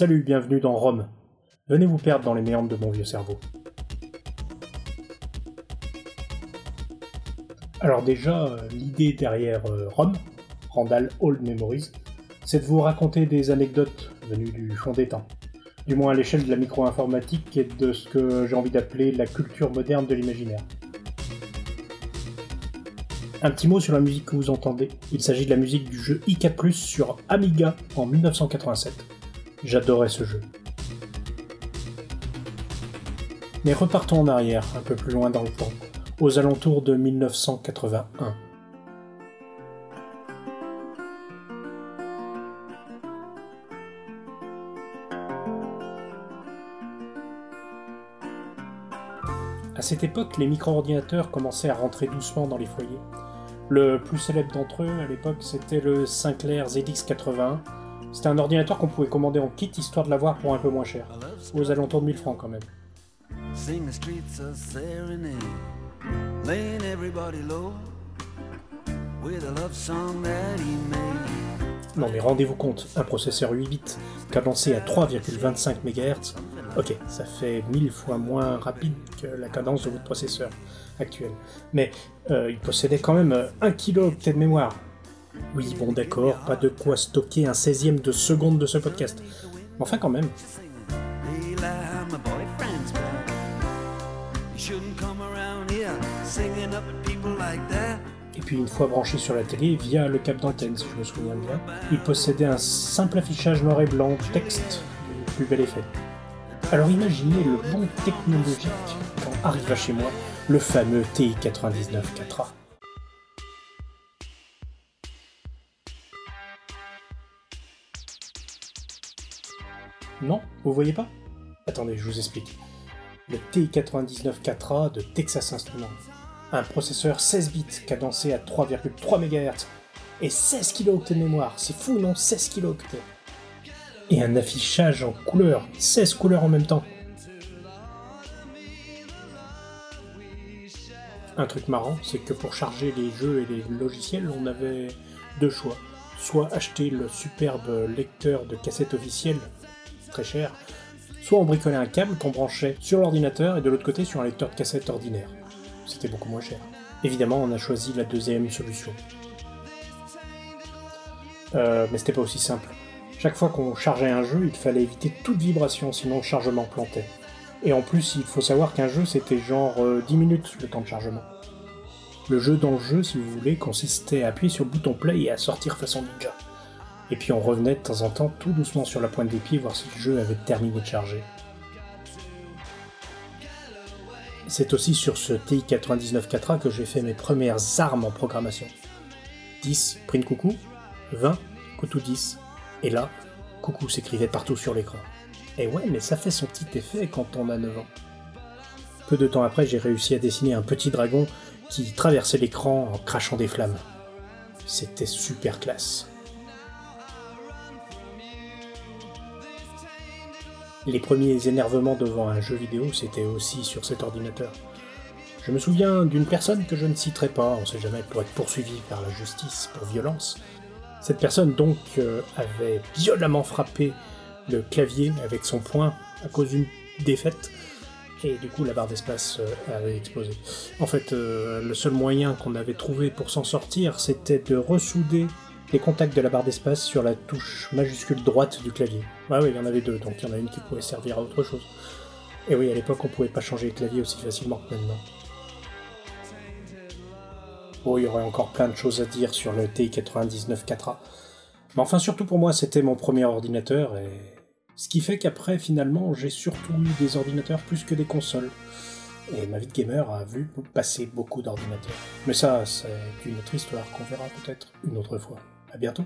Salut, bienvenue dans Rome. Venez vous perdre dans les méandres de mon vieux cerveau. Alors déjà, euh, l'idée derrière euh, Rome, Randall Old Memories, c'est de vous raconter des anecdotes venues du fond des temps. Du moins à l'échelle de la micro-informatique et de ce que j'ai envie d'appeler la culture moderne de l'imaginaire. Un petit mot sur la musique que vous entendez. Il s'agit de la musique du jeu Plus sur Amiga en 1987. J'adorais ce jeu. Mais repartons en arrière, un peu plus loin dans le temps, aux alentours de 1981. À cette époque, les micro-ordinateurs commençaient à rentrer doucement dans les foyers. Le plus célèbre d'entre eux à l'époque, c'était le Sinclair ZX81. C'était un ordinateur qu'on pouvait commander en kit histoire de l'avoir pour un peu moins cher, aux alentours de 1000 francs quand même. Non mais rendez-vous compte, un processeur 8 bits cadencé à 3,25 MHz, ok, ça fait 1000 fois moins rapide que la cadence de votre processeur actuel. Mais euh, il possédait quand même 1 kilo de mémoire. Oui, bon d'accord, pas de quoi stocker un 16 de seconde de ce podcast. Enfin quand même. Et puis une fois branché sur la télé via le câble d'antenne, si je me souviens bien, il possédait un simple affichage noir et blanc, texte, du plus bel effet. Alors imaginez le bon technologique quand arriva chez moi le fameux TI-99 4A. Non Vous voyez pas? Attendez, je vous explique. Le TI-99 4A de Texas Instruments. Un processeur 16 bits cadencé à 3,3 MHz et 16 kilo de mémoire. C'est fou, non? 16 kilo Et un affichage en couleur, 16 couleurs en même temps. Un truc marrant, c'est que pour charger les jeux et les logiciels, on avait deux choix. Soit acheter le superbe lecteur de cassette officielle, très cher, soit on bricolait un câble qu'on branchait sur l'ordinateur et de l'autre côté sur un lecteur de cassette ordinaire. C'était beaucoup moins cher. Évidemment, on a choisi la deuxième solution. Euh, mais c'était pas aussi simple. Chaque fois qu'on chargeait un jeu, il fallait éviter toute vibration, sinon le chargement plantait. Et en plus, il faut savoir qu'un jeu, c'était genre 10 euh, minutes le temps de chargement. Le jeu dans le jeu, si vous voulez, consistait à appuyer sur le bouton play et à sortir façon ninja. Et puis on revenait de temps en temps tout doucement sur la pointe des pieds voir si le jeu avait terminé de charger. C'est aussi sur ce TI-99 a que j'ai fait mes premières armes en programmation. 10, print coucou, 20, coucou 10, et là, coucou s'écrivait partout sur l'écran. Et ouais, mais ça fait son petit effet quand on a 9 ans. Peu de temps après, j'ai réussi à dessiner un petit dragon qui traversait l'écran en crachant des flammes. C'était super classe. Les premiers énervements devant un jeu vidéo, c'était aussi sur cet ordinateur. Je me souviens d'une personne que je ne citerai pas, on sait jamais, pour être poursuivi par la justice pour violence. Cette personne donc euh, avait violemment frappé le clavier avec son poing à cause d'une défaite. Et du coup, la barre d'espace euh, avait explosé. En fait, euh, le seul moyen qu'on avait trouvé pour s'en sortir, c'était de ressouder les contacts de la barre d'espace sur la touche majuscule droite du clavier. Ouais, oui, il y en avait deux, donc il y en a une qui pouvait servir à autre chose. Et oui, à l'époque, on pouvait pas changer le clavier aussi facilement que maintenant. Oh, il y aurait encore plein de choses à dire sur le TI-99 4A. Mais enfin, surtout pour moi, c'était mon premier ordinateur et ce qui fait qu'après, finalement, j'ai surtout eu des ordinateurs plus que des consoles. Et ma vie de gamer a vu passer beaucoup d'ordinateurs. Mais ça, c'est une autre histoire qu'on verra peut-être une autre fois. À bientôt.